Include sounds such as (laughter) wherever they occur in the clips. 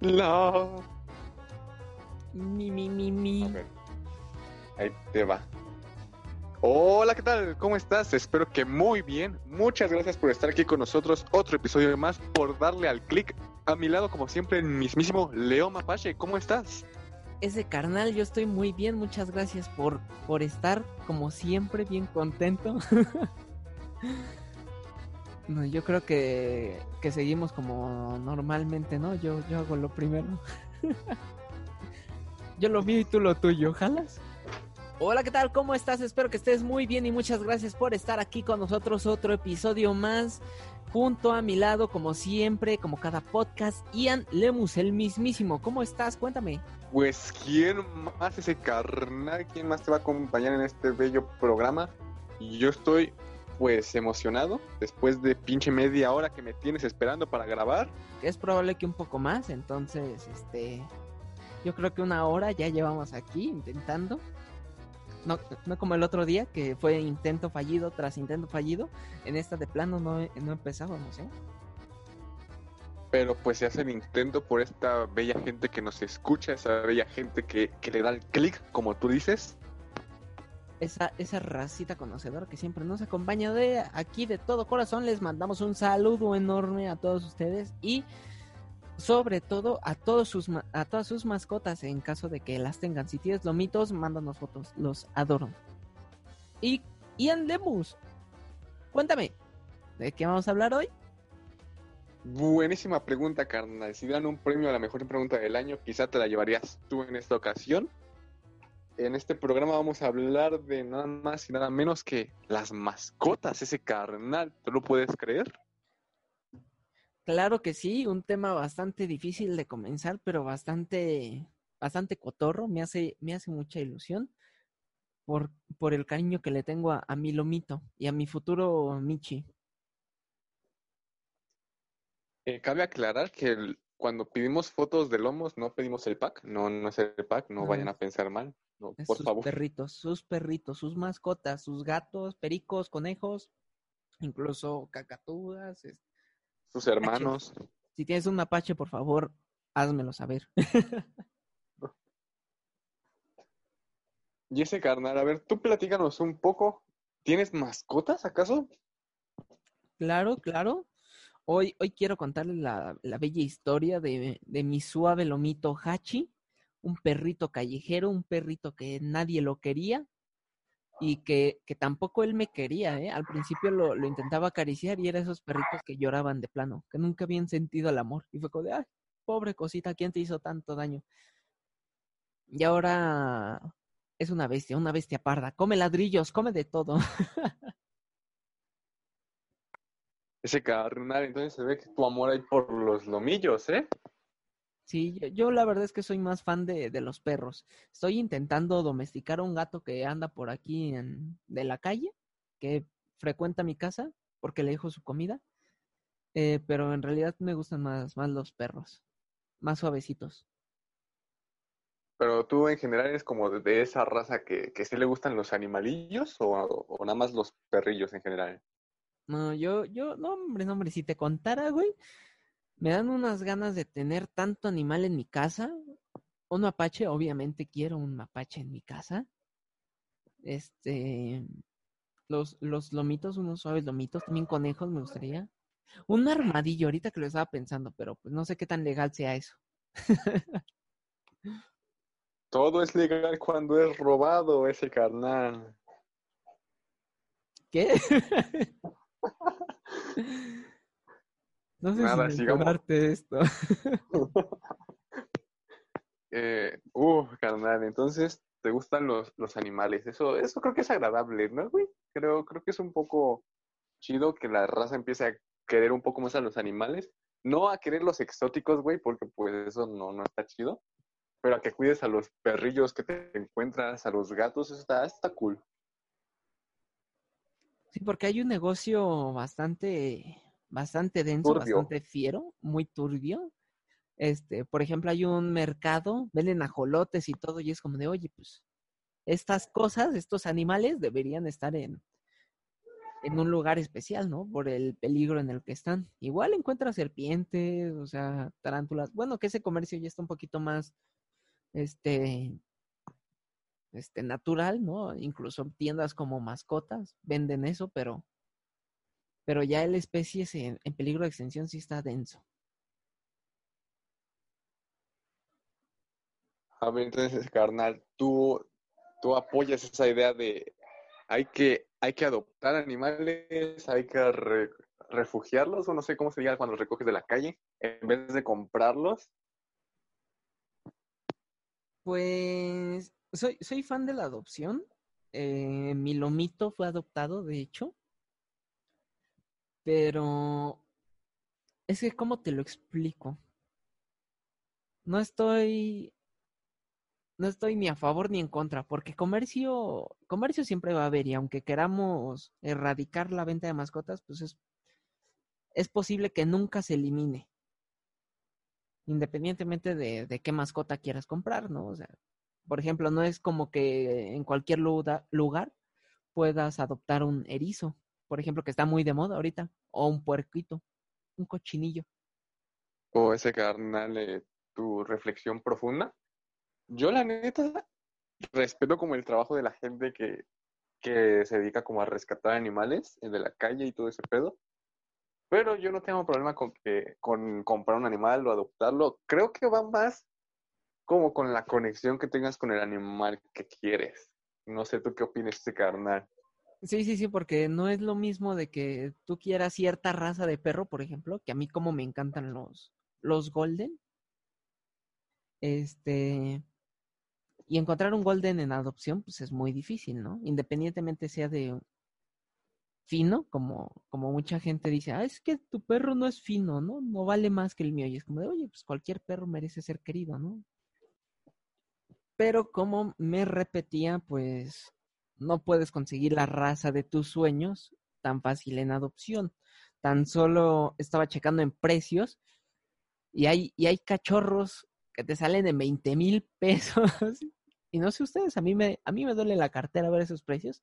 La. Mi, mi, mi, mi. Ahí te va. Hola, ¿qué tal? ¿Cómo estás? Espero que muy bien. Muchas gracias por estar aquí con nosotros. Otro episodio más, por darle al clic. A mi lado, como siempre, el mismísimo Leo Mapache. ¿Cómo estás? Ese carnal, yo estoy muy bien. Muchas gracias por, por estar, como siempre, bien contento. (laughs) no, yo creo que, que seguimos como normalmente, ¿no? Yo, yo hago lo primero. (laughs) yo lo mío y tú lo tuyo. ¿Jalas? Hola, ¿qué tal? ¿Cómo estás? Espero que estés muy bien y muchas gracias por estar aquí con nosotros. Otro episodio más. Junto a mi lado, como siempre, como cada podcast, Ian Lemus, el mismísimo. ¿Cómo estás? Cuéntame. Pues, ¿quién más ese carnal? ¿Quién más te va a acompañar en este bello programa? Yo estoy, pues, emocionado. Después de pinche media hora que me tienes esperando para grabar. Es probable que un poco más, entonces, este. Yo creo que una hora ya llevamos aquí intentando. No, no como el otro día, que fue intento fallido tras intento fallido. En esta de plano no, no empezábamos, ¿eh? Pero pues se hace el intento por esta bella gente que nos escucha, esa bella gente que, que le da el clic, como tú dices. Esa, esa racita conocedora que siempre nos acompaña de aquí de todo corazón. Les mandamos un saludo enorme a todos ustedes y sobre todo a todos sus a todas sus mascotas en caso de que las tengan. Si tienes lomitos, mándanos fotos, los adoro. Y Ian cuéntame, ¿de qué vamos a hablar hoy? Buenísima pregunta, carnal. Si dan un premio a la mejor pregunta del año, quizá te la llevarías tú en esta ocasión. En este programa vamos a hablar de nada más y nada menos que las mascotas, ese carnal. ¿Tú lo puedes creer? Claro que sí, un tema bastante difícil de comenzar, pero bastante, bastante cotorro. Me hace, me hace mucha ilusión por, por el cariño que le tengo a, a mi lomito y a mi futuro Michi. Eh, cabe aclarar que el- cuando pedimos fotos de lomos no pedimos el pack. No, no es el pack, no No. vayan a pensar mal. No, Es por sus favor. perritos, sus perritos, sus mascotas, sus gatos, pericos, conejos, incluso cacatúas. es- Sus hermanos. Si tienes un mapache, por favor, házmelo saber. (laughs) Y ese carnal, a ver, tú platícanos un poco. ¿Tienes mascotas acaso? Claro, claro. Hoy, hoy quiero contarles la, la bella historia de, de mi suave lomito Hachi, un perrito callejero, un perrito que nadie lo quería y que, que tampoco él me quería, ¿eh? Al principio lo, lo intentaba acariciar y era esos perritos que lloraban de plano, que nunca habían sentido el amor. Y fue como de, ay, pobre cosita, ¿quién te hizo tanto daño? Y ahora es una bestia, una bestia parda. Come ladrillos, come de todo. (laughs) Ese carnal, entonces se ve que tu amor hay por los lomillos, ¿eh? Sí, yo, yo la verdad es que soy más fan de, de los perros. Estoy intentando domesticar a un gato que anda por aquí en, de la calle, que frecuenta mi casa porque le dejo su comida. Eh, pero en realidad me gustan más, más los perros, más suavecitos. Pero tú en general eres como de- de esa raza que, que sí le gustan los animalillos o, o nada más los perrillos en general. No, yo, yo, no, hombre, no, hombre, si te contara, güey, me dan unas ganas de tener tanto animal en mi casa. Un mapache, obviamente quiero un mapache en mi casa. Este, los, los lomitos, unos suaves lomitos, también conejos me gustaría. Un armadillo, ahorita que lo estaba pensando, pero pues no sé qué tan legal sea eso. (laughs) Todo es legal cuando es robado ese carnal. ¿Qué? (laughs) (laughs) No sé Nada, si mencionarte esto. (laughs) Eh, uh, carnal, entonces te gustan los, los animales. Eso, eso creo que es agradable, ¿no, güey? Creo, creo que es un poco chido que la raza empiece a querer un poco más a los animales. No a querer los exóticos, güey, porque pues eso no, no está chido. Pero a que cuides a los perrillos que te encuentras, a los gatos, eso está, está cool. Sí, porque hay un negocio bastante, bastante denso, Turbio. bastante fiero, muy turbio. Este, por ejemplo, hay un mercado, venden ajolotes y todo, y es como de, oye, pues, estas cosas, estos animales deberían estar en, en un lugar especial, ¿no? Por el peligro en el que están. Igual encuentras serpientes, o sea, tarántulas. Bueno, que ese comercio ya está un poquito más, este, este, natural, ¿no? Incluso tiendas como mascotas venden eso, pero, pero ya el especie en, en peligro de extinción sí está denso. A ver, entonces, carnal, tú, tú apoyas esa idea de hay que, hay que adoptar animales, hay que refugiarlos, o no sé cómo se diga cuando los recoges de la calle, en vez de comprarlos. Pues soy, fan de la adopción. Eh, mi lomito fue adoptado, de hecho. Pero es que, ¿cómo te lo explico? No estoy no estoy ni a favor ni en contra, porque comercio, comercio siempre va a haber, y aunque queramos erradicar la venta de mascotas, pues es, es posible que nunca se elimine. Independientemente de, de qué mascota quieras comprar, ¿no? O sea, por ejemplo, no es como que en cualquier lugar puedas adoptar un erizo, por ejemplo, que está muy de moda ahorita, o un puerquito, un cochinillo. O ese carnal, eh, tu reflexión profunda yo la neta respeto como el trabajo de la gente que, que se dedica como a rescatar animales de la calle y todo ese pedo. Pero yo no tengo problema con que con comprar un animal o adoptarlo. Creo que va más como con la conexión que tengas con el animal que quieres. No sé tú qué opinas este carnal. Sí, sí, sí, porque no es lo mismo de que tú quieras cierta raza de perro, por ejemplo, que a mí como me encantan los, los golden. Este, y encontrar un golden en adopción, pues es muy difícil, ¿no? Independientemente sea de fino, como, como mucha gente dice, ah, es que tu perro no es fino, ¿no? No vale más que el mío. Y es como de, oye, pues cualquier perro merece ser querido, ¿no? Pero como me repetía, pues no puedes conseguir la raza de tus sueños tan fácil en adopción. Tan solo estaba checando en precios y hay, y hay cachorros que te salen en 20 mil pesos (laughs) y no sé ustedes, a mí me, a mí me duele la cartera ver esos precios.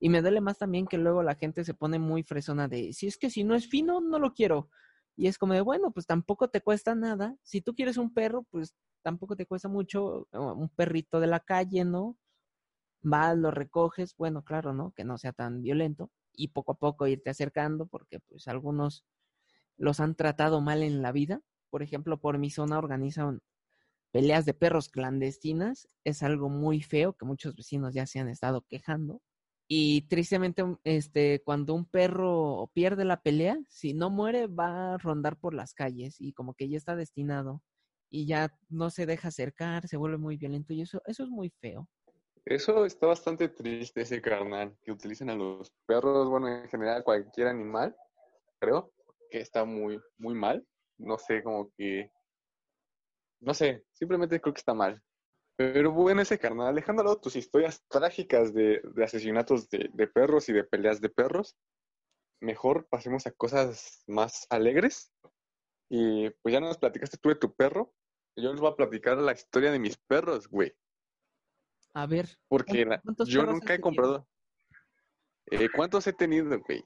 Y me duele más también que luego la gente se pone muy fresona de, si es que si no es fino, no lo quiero. Y es como de, bueno, pues tampoco te cuesta nada. Si tú quieres un perro, pues tampoco te cuesta mucho un perrito de la calle, ¿no? Vas, lo recoges, bueno, claro, ¿no? Que no sea tan violento. Y poco a poco irte acercando, porque pues algunos los han tratado mal en la vida. Por ejemplo, por mi zona organizan peleas de perros clandestinas es algo muy feo que muchos vecinos ya se han estado quejando. Y tristemente, este, cuando un perro pierde la pelea, si no muere, va a rondar por las calles y como que ya está destinado y ya no se deja acercar, se vuelve muy violento y eso, eso es muy feo. Eso está bastante triste, ese carnal, que utilicen a los perros, bueno, en general cualquier animal, creo que está muy, muy mal. No sé, como que no sé, simplemente creo que está mal. Pero bueno, ese carnal, alejando tus historias trágicas de, asesinatos de, perros y de peleas de perros, mejor pasemos a cosas más alegres. Y pues ya nos platicaste tú de tu perro. Yo les voy a platicar la historia de mis perros, güey. A ver. Porque yo nunca he comprado. Eh, ¿Cuántos he tenido, güey?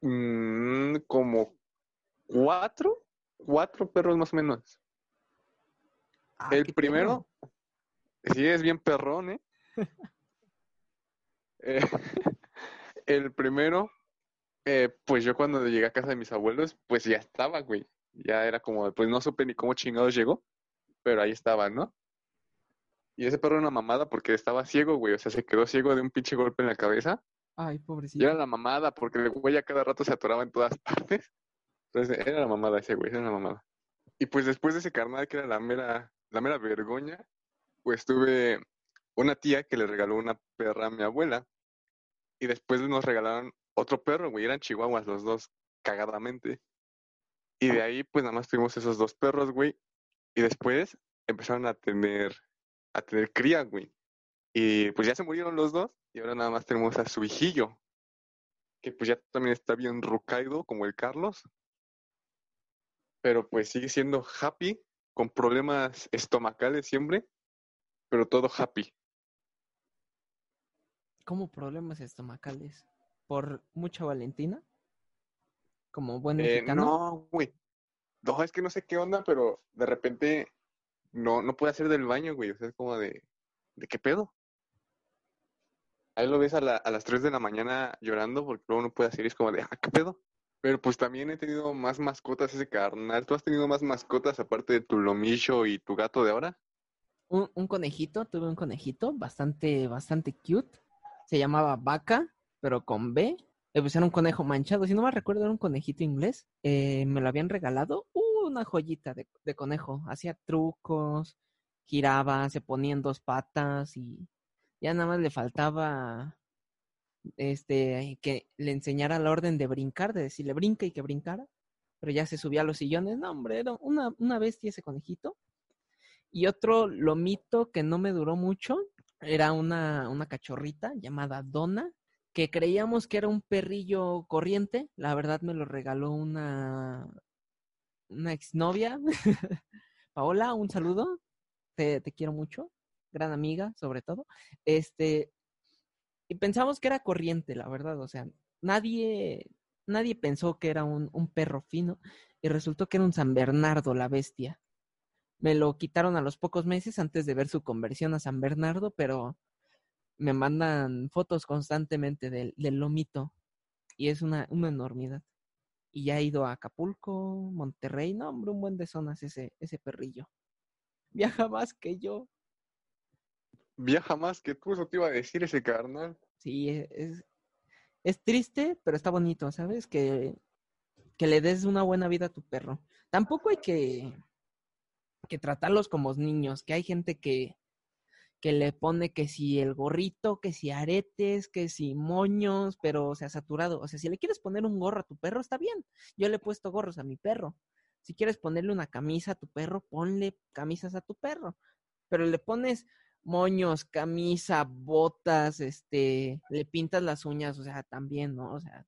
Mm, como cuatro, cuatro perros más o menos. Ah, el primero, sí es bien perrón, ¿eh? (laughs) eh (laughs) el primero, eh, pues yo cuando llegué a casa de mis abuelos, pues ya estaba, güey. Ya era como, pues no supe ni cómo chingados llegó, pero ahí estaba, ¿no? Y ese perro era una mamada porque estaba ciego, güey. O sea, se quedó ciego de un pinche golpe en la cabeza. Ay, pobrecito. Y era la mamada porque el güey ya cada rato se atoraba en todas (laughs) partes. Entonces, era la mamada ese güey, era la mamada. Y pues después de ese carnal que era la mera la mera vergüenza, pues tuve una tía que le regaló una perra a mi abuela y después nos regalaron otro perro, güey, eran chihuahuas los dos, cagadamente. Y de ahí, pues nada más tuvimos esos dos perros, güey. Y después empezaron a tener, a tener cría, güey. Y pues ya se murieron los dos y ahora nada más tenemos a su hijillo, que pues ya también está bien rucaido como el Carlos. Pero pues sigue siendo happy con problemas estomacales siempre, pero todo happy. ¿Cómo problemas estomacales? por mucha Valentina? Como buen Eh, mexicano. no, güey. No, es que no sé qué onda, pero de repente no, no puede hacer del baño, güey. O sea, es como de, ¿de qué pedo? Ahí lo ves a, la- a las 3 de la mañana llorando porque luego no puede hacer y es como de, ah, ¿qué pedo? Pero pues también he tenido más mascotas ese carnal. ¿Tú has tenido más mascotas aparte de tu lomicho y tu gato de ahora? un, un conejito, tuve un conejito bastante, bastante cute. Se llamaba Vaca, pero con B. Le pusieron un conejo manchado. Si no me recuerdo, era un conejito inglés. Eh, me lo habían regalado. Uh, una joyita de, conejo. Hacía trucos, giraba, se ponía en dos patas y ya nada más le faltaba este que le enseñara la orden de brincar, de decirle brinca y que brincara. Pero ya se subía a los sillones. No, hombre, era una, una bestia ese conejito. Y otro lomito que no me duró mucho era una, una cachorrita llamada Donna, que creíamos que era un perrillo corriente. La verdad me lo regaló una, una exnovia. (laughs) Paola, un saludo. Te, te quiero mucho. Gran amiga, sobre todo. Este, y pensamos que era corriente, la verdad. O sea, nadie, nadie pensó que era un, un perro fino. Y resultó que era un San Bernardo, la bestia. Me lo quitaron a los pocos meses antes de ver su conversión a San Bernardo, pero me mandan fotos constantemente del, del lomito y es una, una enormidad. Y ya he ido a Acapulco, Monterrey, no, hombre, un buen de zonas ese, ese perrillo. (laughs) Viaja más que yo. Viaja más que tú, eso te iba a decir ese carnal. Sí, e- es, es triste, pero está bonito, ¿sabes? Que, que le des una buena vida a tu perro. Tampoco hay que, que tratarlos como niños, que hay gente que, que le pone que si el gorrito, que si aretes, que si moños, pero o sea, saturado. O sea, si le quieres poner un gorro a tu perro, está bien. Yo le he puesto gorros a mi perro. Si quieres ponerle una camisa a tu perro, ponle camisas a tu perro. Pero le pones moños, camisa, botas, este, le pintas las uñas, o sea, también, ¿no? O sea,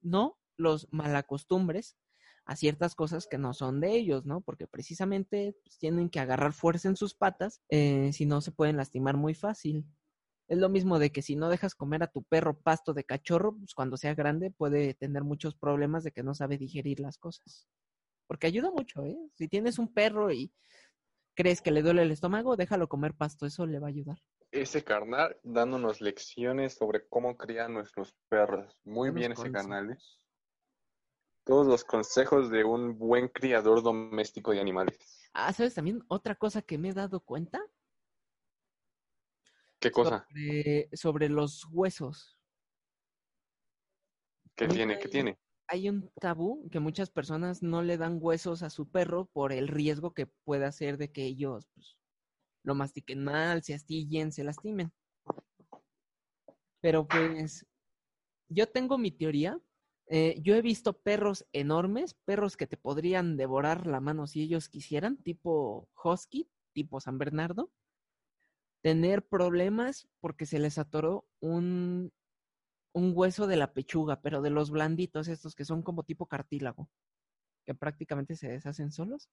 no los malacostumbres a ciertas cosas que no son de ellos, ¿no? Porque precisamente pues, tienen que agarrar fuerza en sus patas, eh, si no se pueden lastimar muy fácil. Es lo mismo de que si no dejas comer a tu perro pasto de cachorro, pues cuando sea grande puede tener muchos problemas de que no sabe digerir las cosas. Porque ayuda mucho, ¿eh? Si tienes un perro y crees que le duele el estómago, déjalo comer pasto, eso le va a ayudar. Ese carnal dándonos lecciones sobre cómo crían nuestros perros. Muy bien ese canal, ¿eh? Todos los consejos de un buen criador doméstico de animales. Ah, ¿sabes también otra cosa que me he dado cuenta? ¿Qué cosa? Sobre, sobre los huesos. ¿Qué Ahorita tiene? ¿Qué hay- tiene? Hay un tabú que muchas personas no le dan huesos a su perro por el riesgo que puede hacer de que ellos pues, lo mastiquen mal, se astillen, se lastimen. Pero pues yo tengo mi teoría. Eh, yo he visto perros enormes, perros que te podrían devorar la mano si ellos quisieran, tipo husky, tipo San Bernardo, tener problemas porque se les atoró un, un hueso de la pechuga, pero de los blanditos, estos que son como tipo cartílago, que prácticamente se deshacen solos.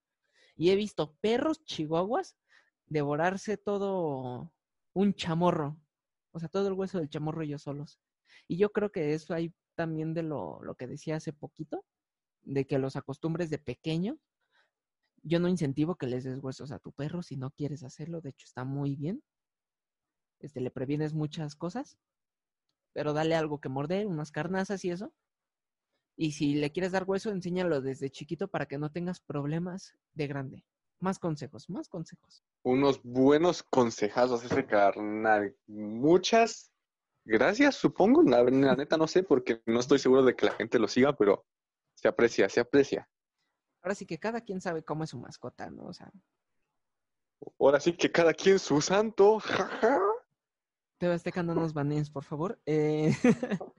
Y he visto perros chihuahuas devorarse todo un chamorro, o sea, todo el hueso del chamorro ellos solos. Y yo creo que eso hay también de lo, lo que decía hace poquito, de que los acostumbres de pequeño. Yo no incentivo que les des huesos a tu perro si no quieres hacerlo, de hecho está muy bien. Este, le previenes muchas cosas, pero dale algo que morder, unas carnazas y eso. Y si le quieres dar hueso, enséñalo desde chiquito para que no tengas problemas de grande. Más consejos, más consejos. Unos buenos consejazos ese carnal. Muchas gracias, supongo. La, la neta no sé porque no estoy seguro de que la gente lo siga, pero se aprecia, se aprecia. Ahora sí que cada quien sabe cómo es su mascota, ¿no? O sea, Ahora sí que cada quien su santo. jaja. TV Azteca no nos banees, por favor. Eh, (laughs)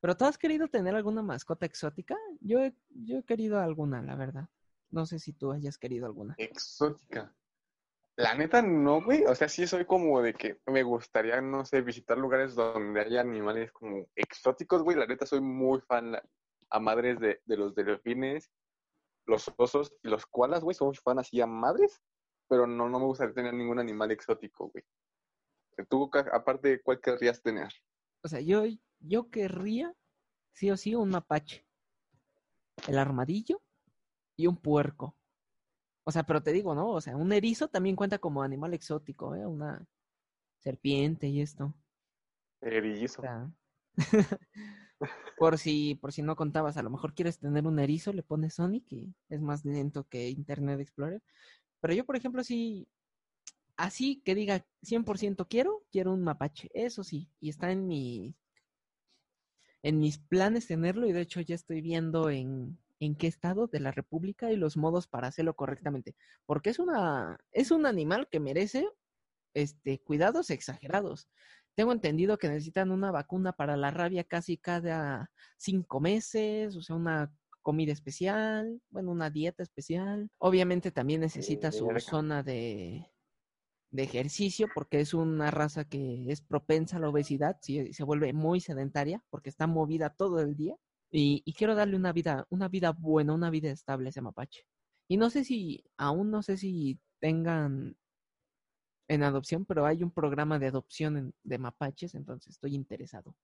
¿Pero tú has querido tener alguna mascota exótica? Yo he, yo he querido alguna, la verdad. No sé si tú hayas querido alguna. Exótica. La neta no, güey. O sea, sí soy como de que me gustaría, no sé, visitar lugares donde haya animales como exóticos, güey. La neta soy muy fan a madres de, de los delfines, los osos y los koalas, güey. Soy fan así a madres, pero no, no me gustaría tener ningún animal exótico, güey. Tú, aparte, ¿cuál querrías tener? O sea, yo, yo querría, sí o sí, un mapache. El armadillo y un puerco. O sea, pero te digo, ¿no? O sea, un erizo también cuenta como animal exótico, ¿eh? Una serpiente y esto. Erizo. O sea, (laughs) por si, por si no contabas, a lo mejor quieres tener un erizo, le pones Sonic y es más lento que Internet Explorer. Pero yo, por ejemplo, sí, así que diga 100% quiero, quiero un mapache, eso sí, y está en mi en mis planes tenerlo y de hecho ya estoy viendo en, en qué estado de la República y los modos para hacerlo correctamente, porque es una es un animal que merece este cuidados exagerados. Tengo entendido que necesitan una vacuna para la rabia casi cada cinco meses, o sea, una comida especial, bueno, una dieta especial. Obviamente también necesita su Verga. zona de, de ejercicio porque es una raza que es propensa a la obesidad, si se vuelve muy sedentaria porque está movida todo el día. Y, y quiero darle una vida, una vida buena, una vida estable a ese mapache. Y no sé si, aún no sé si tengan en adopción, pero hay un programa de adopción en- de mapaches, entonces estoy interesado.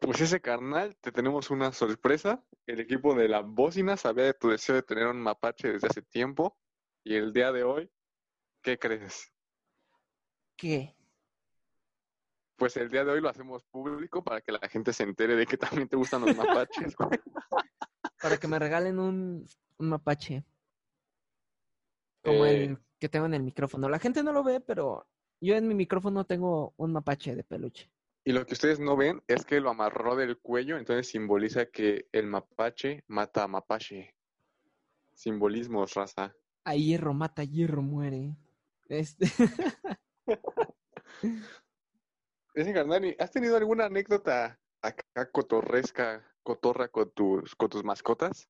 Pues ese carnal, te tenemos una sorpresa. El equipo de la bocina sabía de tu deseo de tener un mapache desde hace tiempo. Y el día de hoy, ¿qué crees? ¿Qué? Pues el día de hoy lo hacemos público para que la gente se entere de que también te gustan los mapaches. (laughs) güey. Para que me regalen un, un mapache. Como Eh, el que tengo en el micrófono. La gente no lo ve, pero yo en mi micrófono tengo un mapache de peluche. Y lo que ustedes no ven es que lo amarró del cuello, entonces simboliza que el mapache mata a mapache. Simbolismos, raza. A hierro mata, hierro muere. Este, (laughs) Ese carnal, ¿y ¿has tenido alguna anécdota acá cotorresca, cotorra con tus, con tus mascotas?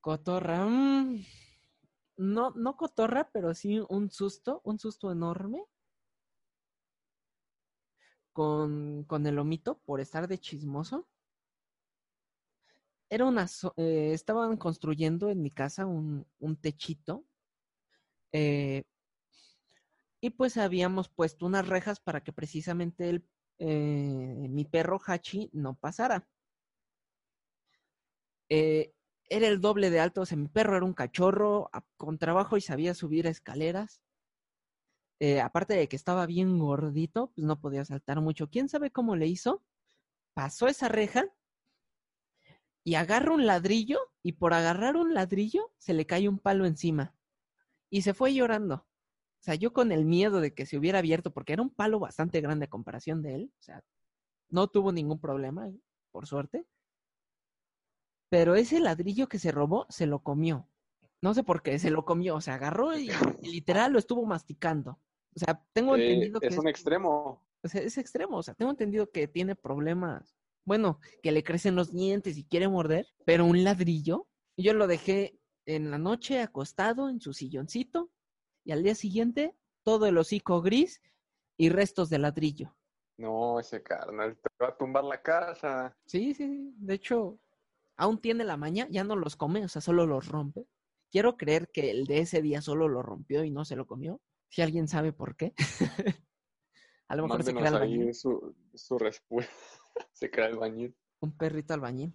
cotorra. mm, no, no cotorra, pero sí un susto, un susto enorme. Con, con el omito por estar de chismoso. Era una, eh, estaban construyendo en mi casa un, un techito. eh, y pues habíamos puesto unas rejas para que precisamente el, eh, mi perro Hachi no pasara. Eh, era el doble de alto, o sea, mi perro era un cachorro con trabajo y sabía subir escaleras. Eh, aparte de que estaba bien gordito, pues no podía saltar mucho. ¿Quién sabe cómo le hizo? Pasó esa reja y agarra un ladrillo y por agarrar un ladrillo se le cae un palo encima y se fue llorando. O sea, yo con el miedo de que se hubiera abierto, porque era un palo bastante grande a comparación de él, o sea, no tuvo ningún problema, por suerte. Pero ese ladrillo que se robó, se lo comió. No sé por qué, se lo comió, o sea, agarró y, y literal lo estuvo masticando. O sea, tengo Eh, entendido que es un extremo. o sea, es extremo, o sea, tengo entendido que tiene problemas, bueno, que le crecen los dientes y quiere morder, pero un ladrillo, yo lo dejé en la noche acostado en su silloncito y al día siguiente todo el hocico gris y restos de ladrillo. No, ese carnal te va a tumbar la casa. Sí, sí, sí, de hecho, aún tiene la maña, ya no los come, o sea, solo los rompe. Quiero creer que el de ese día solo lo rompió y no se lo comió. Si alguien sabe por qué. (laughs) A lo mejor se crea albañil. ahí su, su respuesta. (laughs) se crea el bañil. Un perrito albañil.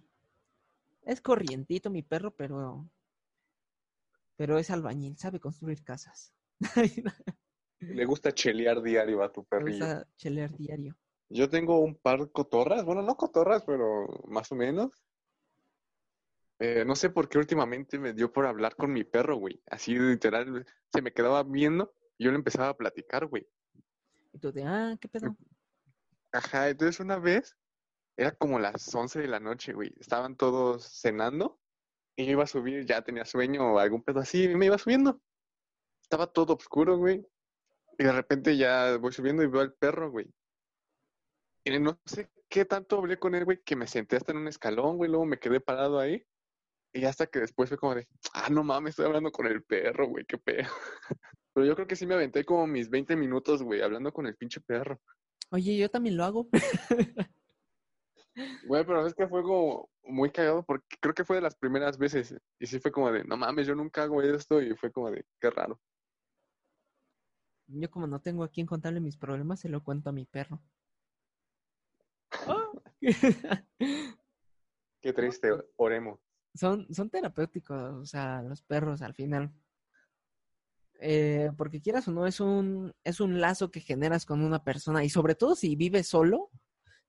Es corrientito mi perro, pero. Pero es albañil, sabe construir casas. (laughs) Le gusta chelear diario a tu Le perrillo. gusta chelear diario. Yo tengo un par cotorras, bueno, no cotorras, pero más o menos. Eh, no sé por qué últimamente me dio por hablar con mi perro, güey. Así literal, se me quedaba viendo y yo le empezaba a platicar, güey. Y tú de, ah, ¿qué pedo? Ajá, entonces una vez, era como las 11 de la noche, güey. Estaban todos cenando y yo iba a subir, ya tenía sueño o algún pedo así, y me iba subiendo. Estaba todo oscuro, güey. Y de repente ya voy subiendo y veo al perro, güey. Y no sé qué tanto hablé con él, güey, que me senté hasta en un escalón, güey, luego me quedé parado ahí. Y hasta que después fue como de, ah, no mames, estoy hablando con el perro, güey, qué pedo. (laughs) Pero yo creo que sí me aventé como mis 20 minutos, güey, hablando con el pinche perro. Oye, yo también lo hago. (laughs) Güey, pero es que fue como muy cagado porque creo que fue de las primeras veces. Y sí fue como de, no mames, yo nunca hago esto. Y fue como de, qué raro. Yo como no tengo a quien contarle mis problemas, se lo cuento a mi perro. (laughs) Qué triste, oremos. Son, son terapéuticos, o sea, los perros al final. Eh, porque quieras o no, es un, es un lazo que generas con una persona y sobre todo si vives solo,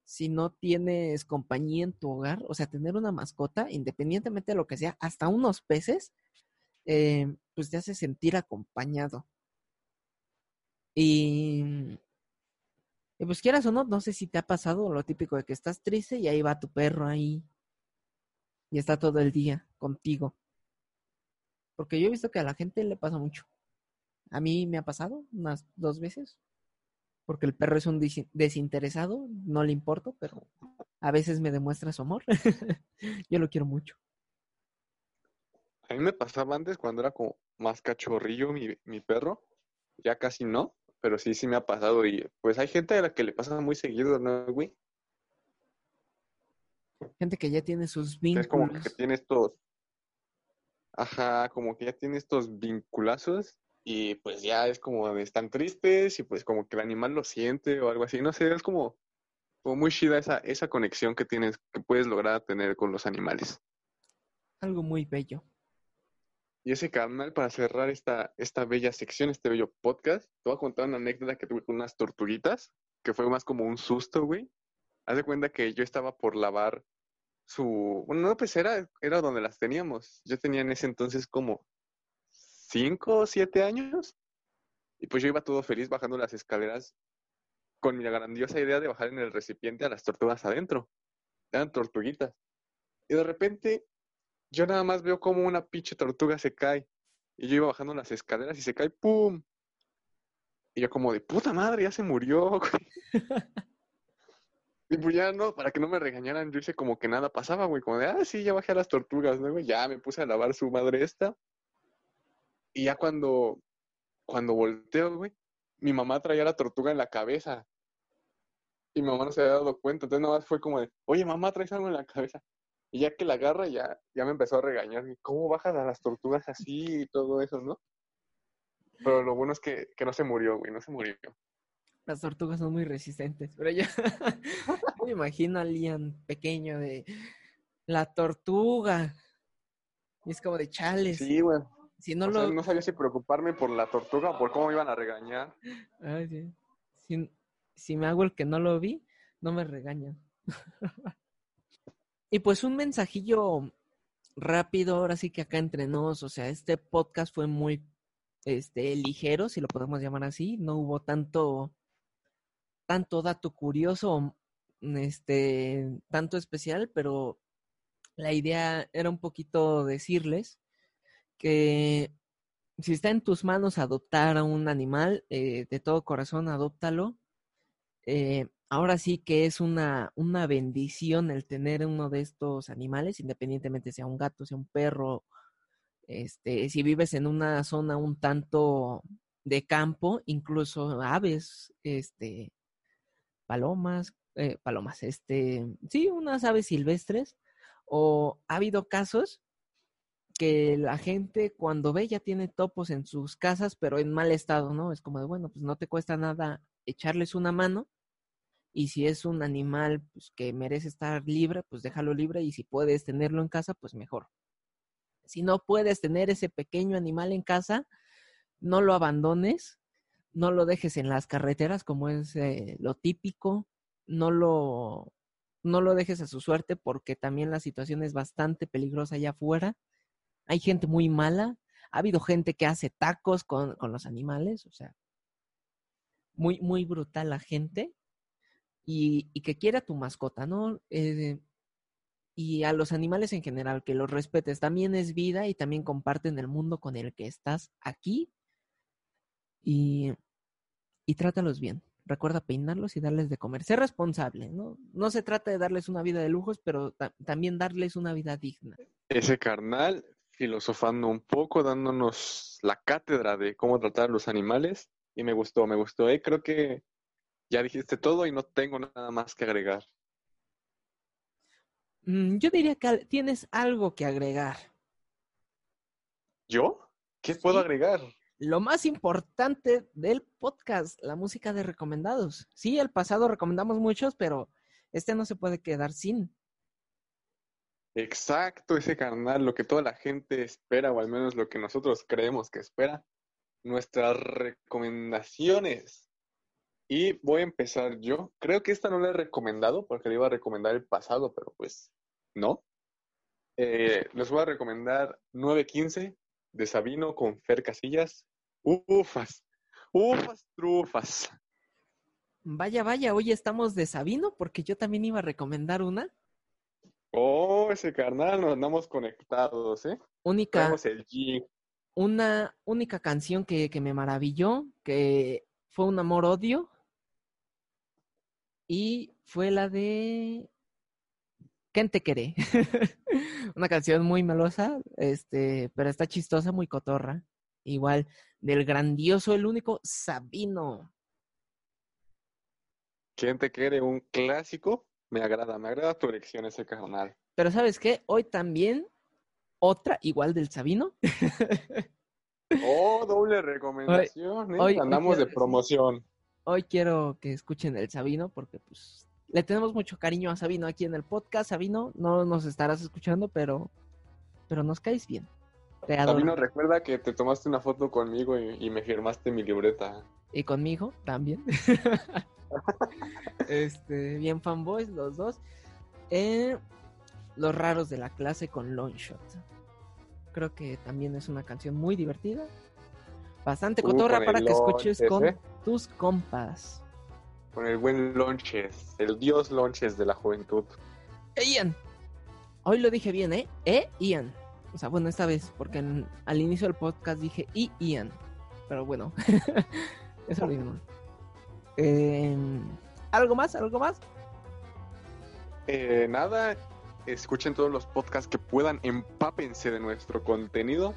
si no tienes compañía en tu hogar, o sea, tener una mascota, independientemente de lo que sea, hasta unos peces, eh, pues te hace sentir acompañado. Y, y pues quieras o no, no sé si te ha pasado lo típico de que estás triste y ahí va tu perro ahí y está todo el día contigo. Porque yo he visto que a la gente le pasa mucho. A mí me ha pasado unas dos veces. Porque el perro es un desinteresado, no le importo, pero a veces me demuestra su amor. (laughs) yo lo quiero mucho. A mí me pasaba antes cuando era como más cachorrillo mi, mi perro. Ya casi no, pero sí, sí me ha pasado. Y pues hay gente a la que le pasa muy seguido, ¿no, güey? Gente que ya tiene sus vínculos. Es como que tiene estos. Ajá, como que ya tiene estos vinculazos y pues ya es como están tristes y pues como que el animal lo siente o algo así. No sé, es como, como muy chida esa, esa conexión que tienes, que puedes lograr tener con los animales. Algo muy bello. Y ese canal, para cerrar esta, esta bella sección, este bello podcast, te voy a contar una anécdota que tuve con unas tortuguitas, que fue más como un susto, güey. Haz de cuenta que yo estaba por lavar su... Bueno, no, pues era, era donde las teníamos. Yo tenía en ese entonces como cinco o siete años. Y pues yo iba todo feliz bajando las escaleras con mi grandiosa idea de bajar en el recipiente a las tortugas adentro. Eran tortuguitas. Y de repente yo nada más veo como una pinche tortuga se cae. Y yo iba bajando las escaleras y se cae, ¡pum! Y yo como de puta madre, ya se murió, (laughs) Y pues ya no, para que no me regañaran, yo hice como que nada pasaba, güey. Como de, ah, sí, ya bajé a las tortugas, ¿no? Ya me puse a lavar su madre esta. Y ya cuando, cuando volteo, güey, mi mamá traía la tortuga en la cabeza. Y mi mamá no se había dado cuenta. Entonces nada más fue como de, oye, mamá, traes algo en la cabeza. Y ya que la agarra, ya, ya me empezó a regañar. ¿Cómo bajas a las tortugas así y todo eso, no? Pero lo bueno es que, que no se murió, güey, no se murió. Las tortugas son muy resistentes, pero ya (laughs) me imagino a Lian pequeño de la tortuga. Y es como de chales. Sí, güey. Si no, lo... no sabía si preocuparme por la tortuga o por cómo me iban a regañar. Ay, sí. si, si me hago el que no lo vi, no me regañan. (laughs) y pues un mensajillo rápido, ahora sí que acá entre nos, o sea, este podcast fue muy este ligero, si lo podemos llamar así, no hubo tanto tanto dato curioso, este, tanto especial, pero la idea era un poquito decirles que si está en tus manos adoptar a un animal, eh, de todo corazón, adóptalo. Eh, ahora sí que es una, una bendición el tener uno de estos animales, independientemente sea un gato, sea un perro. Este, si vives en una zona un tanto de campo, incluso aves, este, palomas, eh, palomas, este, sí, unas aves silvestres, o ha habido casos que la gente cuando ve ya tiene topos en sus casas, pero en mal estado, ¿no? Es como de, bueno, pues no te cuesta nada echarles una mano y si es un animal pues, que merece estar libre, pues déjalo libre y si puedes tenerlo en casa, pues mejor. Si no puedes tener ese pequeño animal en casa, no lo abandones, no lo dejes en las carreteras como es eh, lo típico, no lo, no lo dejes a su suerte porque también la situación es bastante peligrosa allá afuera. Hay gente muy mala, ha habido gente que hace tacos con, los animales, o sea, muy, muy brutal la gente y, que quiera tu mascota, ¿no? Eh, y a los animales en general, que los respetes. También es vida y también comparten el mundo con el que estás aquí. Y y trátalos bien. Recuerda peinarlos y darles de comer. Sé responsable, ¿no? No se trata de darles una vida de lujos, pero también darles una vida digna. Ese carnal, filosofando un poco, dándonos la cátedra de cómo tratar a los animales. Y me gustó, me gustó. ¿eh? Creo que ya dijiste todo y no tengo nada más que agregar. Mm, yo diría que tienes algo que agregar. ¿Yo? ¿Qué puedo agregar? lo más importante del podcast, la música de recomendados. Sí, el pasado recomendamos muchos, pero Este no se puede quedar sin. Exacto, ese carnal, lo que toda la gente espera, o al menos lo que nosotros creemos que espera. Nuestras recomendaciones. Y voy a empezar yo. Creo que esta no la he recomendado porque le iba a recomendar el pasado, pero pues no. Eh, les voy a recomendar 915 de Sabino con Fer Casillas. Ufas, ufas, trufas. Vaya, vaya, hoy estamos de Sabino porque yo también iba a recomendar una. Oh, ese carnal, nos andamos conectados, ¿eh? Única, Tenemos el G. una única canción que, que me maravilló, que fue un amor-odio. Y fue la de ¿Quién te quiere? (laughs) Una canción muy melosa, este, pero está chistosa, muy cotorra. Igual, del grandioso, el único Sabino. ¿Quién te quiere? Un clásico. Me agrada, me agrada tu elección ese carnal. Pero ¿sabes qué? Hoy también otra igual del Sabino. (laughs) Oh, doble recomendación, ¿eh? hoy- hoy Andamos de promoción. Hoy quiero que escuchen el Sabino porque pues le tenemos mucho cariño a Sabino aquí en el podcast. Sabino, no nos estarás escuchando, pero pero nos caes bien. Te. Sabino, recuerda que te tomaste una foto conmigo y, y me firmaste mi libreta. Y conmigo también. (laughs) este, bien fanboys los dos. Eh, los raros de la clase con Longshot. Creo que también es una canción muy divertida. Bastante Uh, cotorra para que escuches con ¿eh? Tus compas. Con el buen Lonches, el dios Lonches de la juventud. ¡Eh, Ian! Hoy lo dije bien, ¿eh? ¿Eh? Ian. O sea, bueno, esta vez, porque en- al inicio del podcast dije y Ian. Pero bueno, (laughs) es lo mismo. Eh, ¿Algo más? ¿Algo más? Eh, nada, escuchen todos los podcasts que puedan, empápense de nuestro contenido.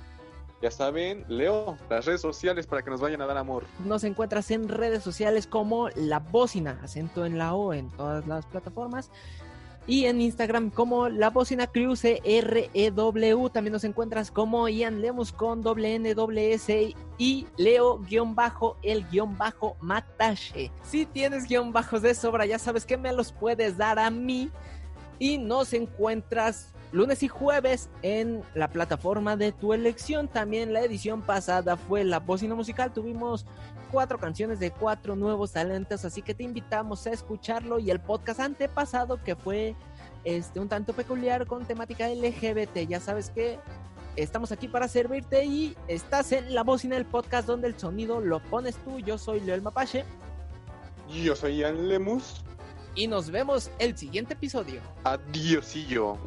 Ya saben, Leo, las redes sociales para que nos vayan a dar amor. Nos encuentras en redes sociales como La Bocina, acento en la O en todas las plataformas. Y en Instagram como La Bocina Crew, C-R-E-W. También nos encuentras como Ian Lemus con doble N, doble S y Leo guion bajo, el guion bajo Matache. Si tienes guion bajos de sobra, ya sabes que me los puedes dar a mí. Y nos encuentras lunes y jueves en la plataforma de tu elección. También la edición pasada fue la bocina musical. Tuvimos cuatro canciones de cuatro nuevos talentos, así que te invitamos a escucharlo. Y el podcast antepasado que fue este un tanto peculiar con temática LGBT. Ya sabes que estamos aquí para servirte y estás en la bocina del podcast donde el sonido lo pones tú. Yo soy Leo el Mapache Yo soy Ian Lemus. Y nos vemos el siguiente episodio. Adiosillo.